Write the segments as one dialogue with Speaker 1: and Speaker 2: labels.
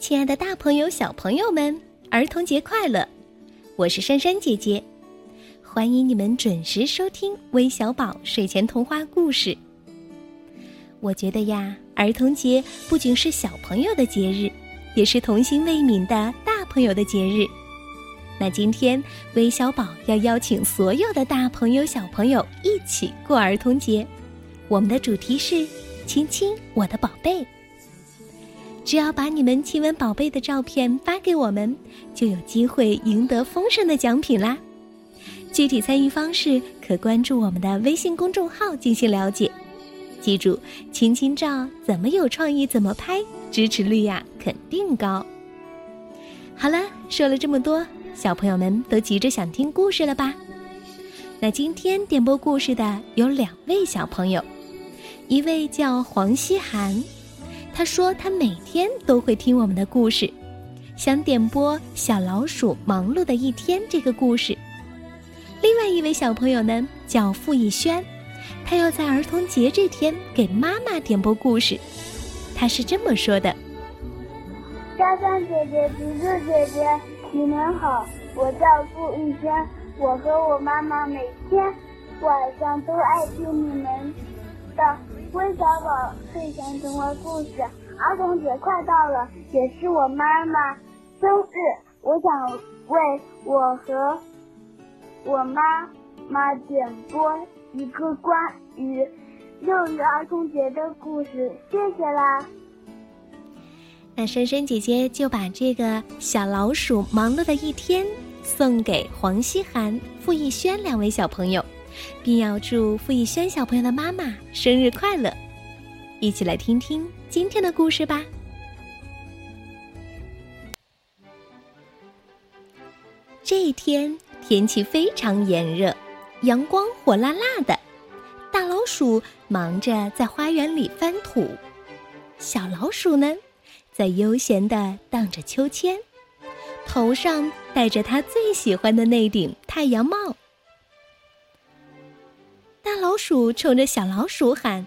Speaker 1: 亲爱的大朋友、小朋友们，儿童节快乐！我是珊珊姐姐，欢迎你们准时收听微小宝睡前童话故事。我觉得呀，儿童节不仅是小朋友的节日，也是童心未泯的大朋友的节日。那今天，微小宝要邀请所有的大朋友、小朋友一起过儿童节。我们的主题是“亲亲我的宝贝”。只要把你们亲吻宝贝的照片发给我们，就有机会赢得丰盛的奖品啦！具体参与方式可关注我们的微信公众号进行了解。记住，亲亲照怎么有创意怎么拍，支持率呀肯定高。好了，说了这么多，小朋友们都急着想听故事了吧？那今天点播故事的有两位小朋友，一位叫黄希涵。他说：“他每天都会听我们的故事，想点播《小老鼠忙碌的一天》这个故事。”另外一位小朋友呢，叫付逸轩，他要在儿童节这天给妈妈点播故事。他是这么说的：“
Speaker 2: 珊珊姐姐、橘子姐姐，你们好，我叫付逸轩，我和我妈妈每天晚上都爱听你们的。”微小宝睡前童话故事，儿童节快到了，也是我妈妈生日。我想为我和我妈妈点播一个关于六一儿童节的故事，谢谢啦。
Speaker 1: 那珊珊姐姐就把这个小老鼠忙碌的一天送给黄希涵、付逸轩两位小朋友。并要祝付逸轩小朋友的妈妈生日快乐！一起来听听今天的故事吧。这一天天气非常炎热，阳光火辣辣的，大老鼠忙着在花园里翻土，小老鼠呢，在悠闲的荡着秋千，头上戴着它最喜欢的那顶太阳帽。大老鼠冲着小老鼠喊：“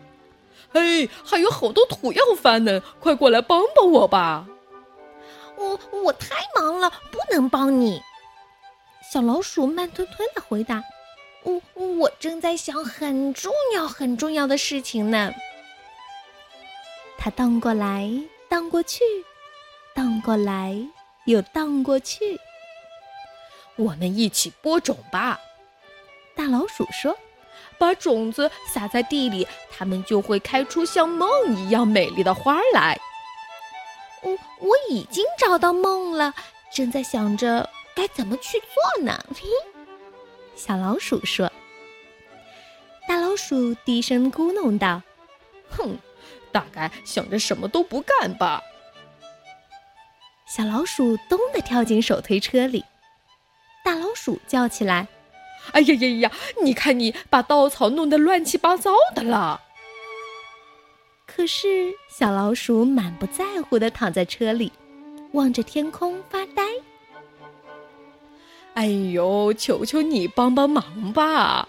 Speaker 3: 嘿，还有好多土要翻呢，快过来帮帮我吧！”“
Speaker 4: 我我太忙了，不能帮你。”小老鼠慢吞吞的回答：“我我正在想很重要很重要的事情呢。”
Speaker 1: 它荡过来荡过去，荡过来又荡过去。
Speaker 3: 我们一起播种吧，
Speaker 1: 大老鼠说。
Speaker 3: 把种子撒在地里，它们就会开出像梦一样美丽的花来。
Speaker 4: 我我已经找到梦了，正在想着该怎么去做呢。
Speaker 1: 小老鼠说：“大老鼠低声咕哝道：‘
Speaker 3: 哼，大概想着什么都不干吧。’
Speaker 1: 小老鼠咚的跳进手推车里，大老鼠叫起来。”
Speaker 3: 哎呀呀呀！你看，你把稻草弄得乱七八糟的了。
Speaker 1: 可是小老鼠满不在乎的躺在车里，望着天空发呆。
Speaker 3: 哎呦，求求你帮帮忙吧！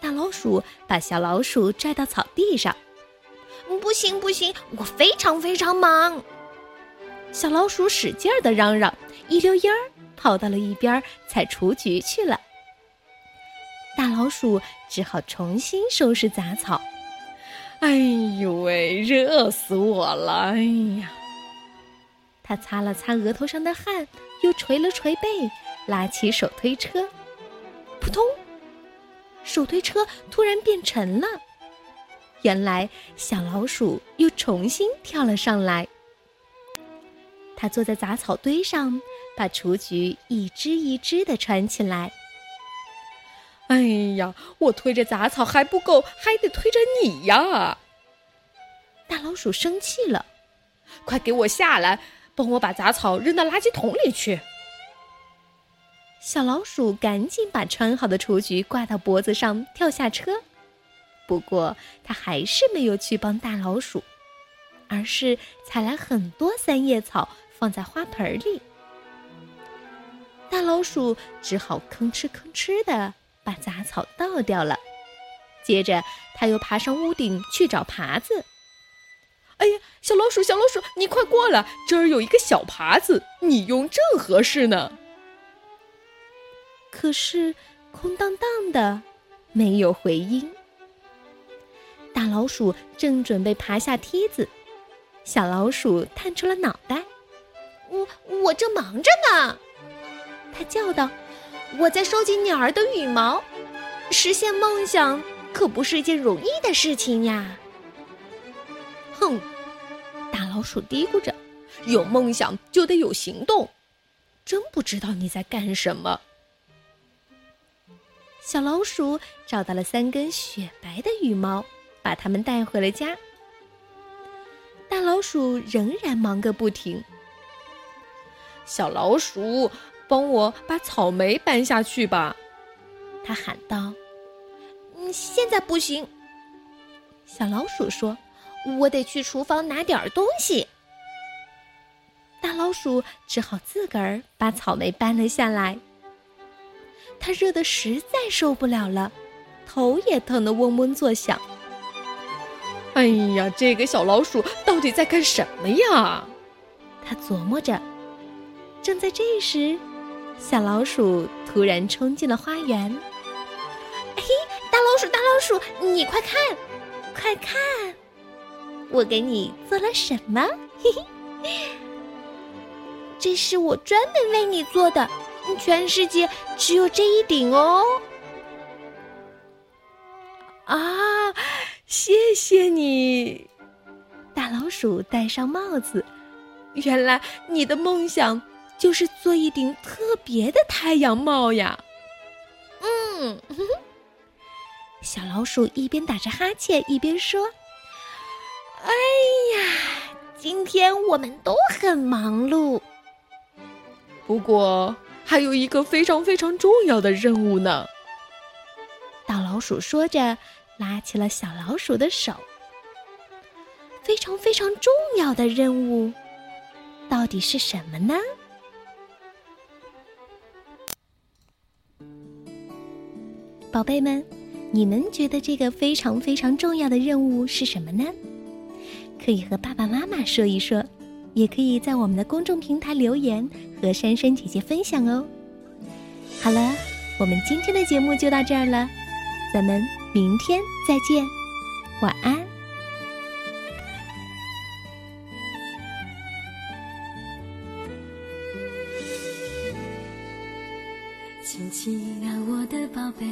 Speaker 1: 大老鼠把小老鼠拽到草地上。
Speaker 4: 不行不行，我非常非常忙。
Speaker 1: 小老鼠使劲儿的嚷嚷，一溜烟儿跑到了一边采雏菊去了。大老鼠只好重新收拾杂草。
Speaker 3: 哎呦喂，热死我了！哎呀，
Speaker 1: 他擦了擦额头上的汗，又捶了捶背，拉起手推车，扑通，手推车突然变沉了。原来小老鼠又重新跳了上来。他坐在杂草堆上，把雏菊一只一只的穿起来。
Speaker 3: 哎呀，我推着杂草还不够，还得推着你呀！
Speaker 1: 大老鼠生气了，
Speaker 3: 快给我下来，帮我把杂草扔到垃圾桶里去。
Speaker 1: 小老鼠赶紧把穿好的雏菊挂到脖子上，跳下车。不过，它还是没有去帮大老鼠，而是采来很多三叶草放在花盆里。大老鼠只好吭哧吭哧的。把杂草倒掉了，接着他又爬上屋顶去找耙子。
Speaker 3: 哎呀，小老鼠，小老鼠，你快过来，这儿有一个小耙子，你用正合适呢。
Speaker 1: 可是空荡荡的，没有回音。大老鼠正准备爬下梯子，小老鼠探出了脑袋：“
Speaker 4: 我我正忙着呢。”他叫道：“我在收集鸟儿的羽毛，实现梦想可不是一件容易的事情呀。”
Speaker 3: 哼，大老鼠嘀咕着：“有梦想就得有行动，真不知道你在干什么。”
Speaker 1: 小老鼠找到了三根雪白的羽毛，把它们带回了家。大老鼠仍然忙个不停。
Speaker 3: 小老鼠，帮我把草莓搬下去吧，
Speaker 1: 他喊道。
Speaker 4: “嗯，现在不行。”
Speaker 1: 小老鼠说，“
Speaker 4: 我得去厨房拿点东西。”
Speaker 1: 大老鼠只好自个儿把草莓搬了下来。他热得实在受不了了，头也疼得嗡嗡作响。
Speaker 3: 哎呀，这个小老鼠到底在干什么呀？
Speaker 1: 他琢磨着。正在这时，小老鼠突然冲进了花园。
Speaker 4: 嘿，大老鼠，大老鼠，你快看，
Speaker 1: 快看，我给你做了什么？嘿嘿，
Speaker 4: 这是我专门为你做的。全世界只有这一顶哦！
Speaker 3: 啊，谢谢你，
Speaker 1: 大老鼠戴上帽子。
Speaker 3: 原来你的梦想就是做一顶特别的太阳帽呀！
Speaker 4: 嗯，
Speaker 1: 小老鼠一边打着哈欠一边说：“
Speaker 4: 哎呀，今天我们都很忙碌，
Speaker 3: 不过……”还有一个非常非常重要的任务呢。
Speaker 1: 大老鼠说着，拉起了小老鼠的手。非常非常重要的任务，到底是什么呢？宝贝们，你们觉得这个非常非常重要的任务是什么呢？可以和爸爸妈妈说一说。也可以在我们的公众平台留言和珊珊姐姐分享哦。好了，我们今天的节目就到这儿了，咱们明天再见，晚安。
Speaker 5: 亲亲啊，我的宝贝，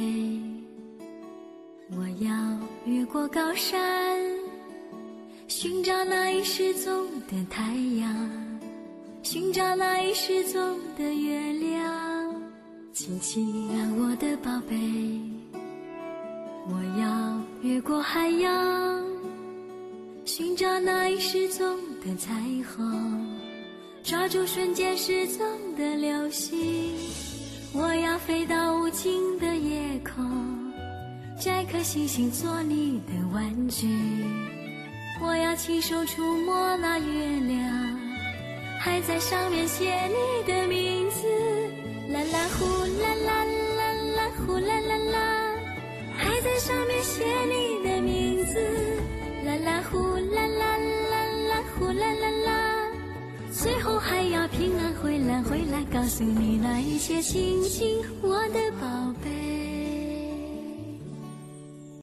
Speaker 5: 我要越过高山。寻找那已失踪的太阳，寻找那已失踪的月亮。亲亲啊，我的宝贝，我要越过海洋，寻找那已失踪的彩虹，抓住瞬间失踪的流星。我要飞到无尽的夜空，摘颗星星做你的玩具。我要亲手触摸那月亮，还在上面写你的名字。啦啦呼啦啦啦啦呼啦啦啦，还在上面写你最后还要平安回来，回来告诉你那一切，亲亲我的宝贝。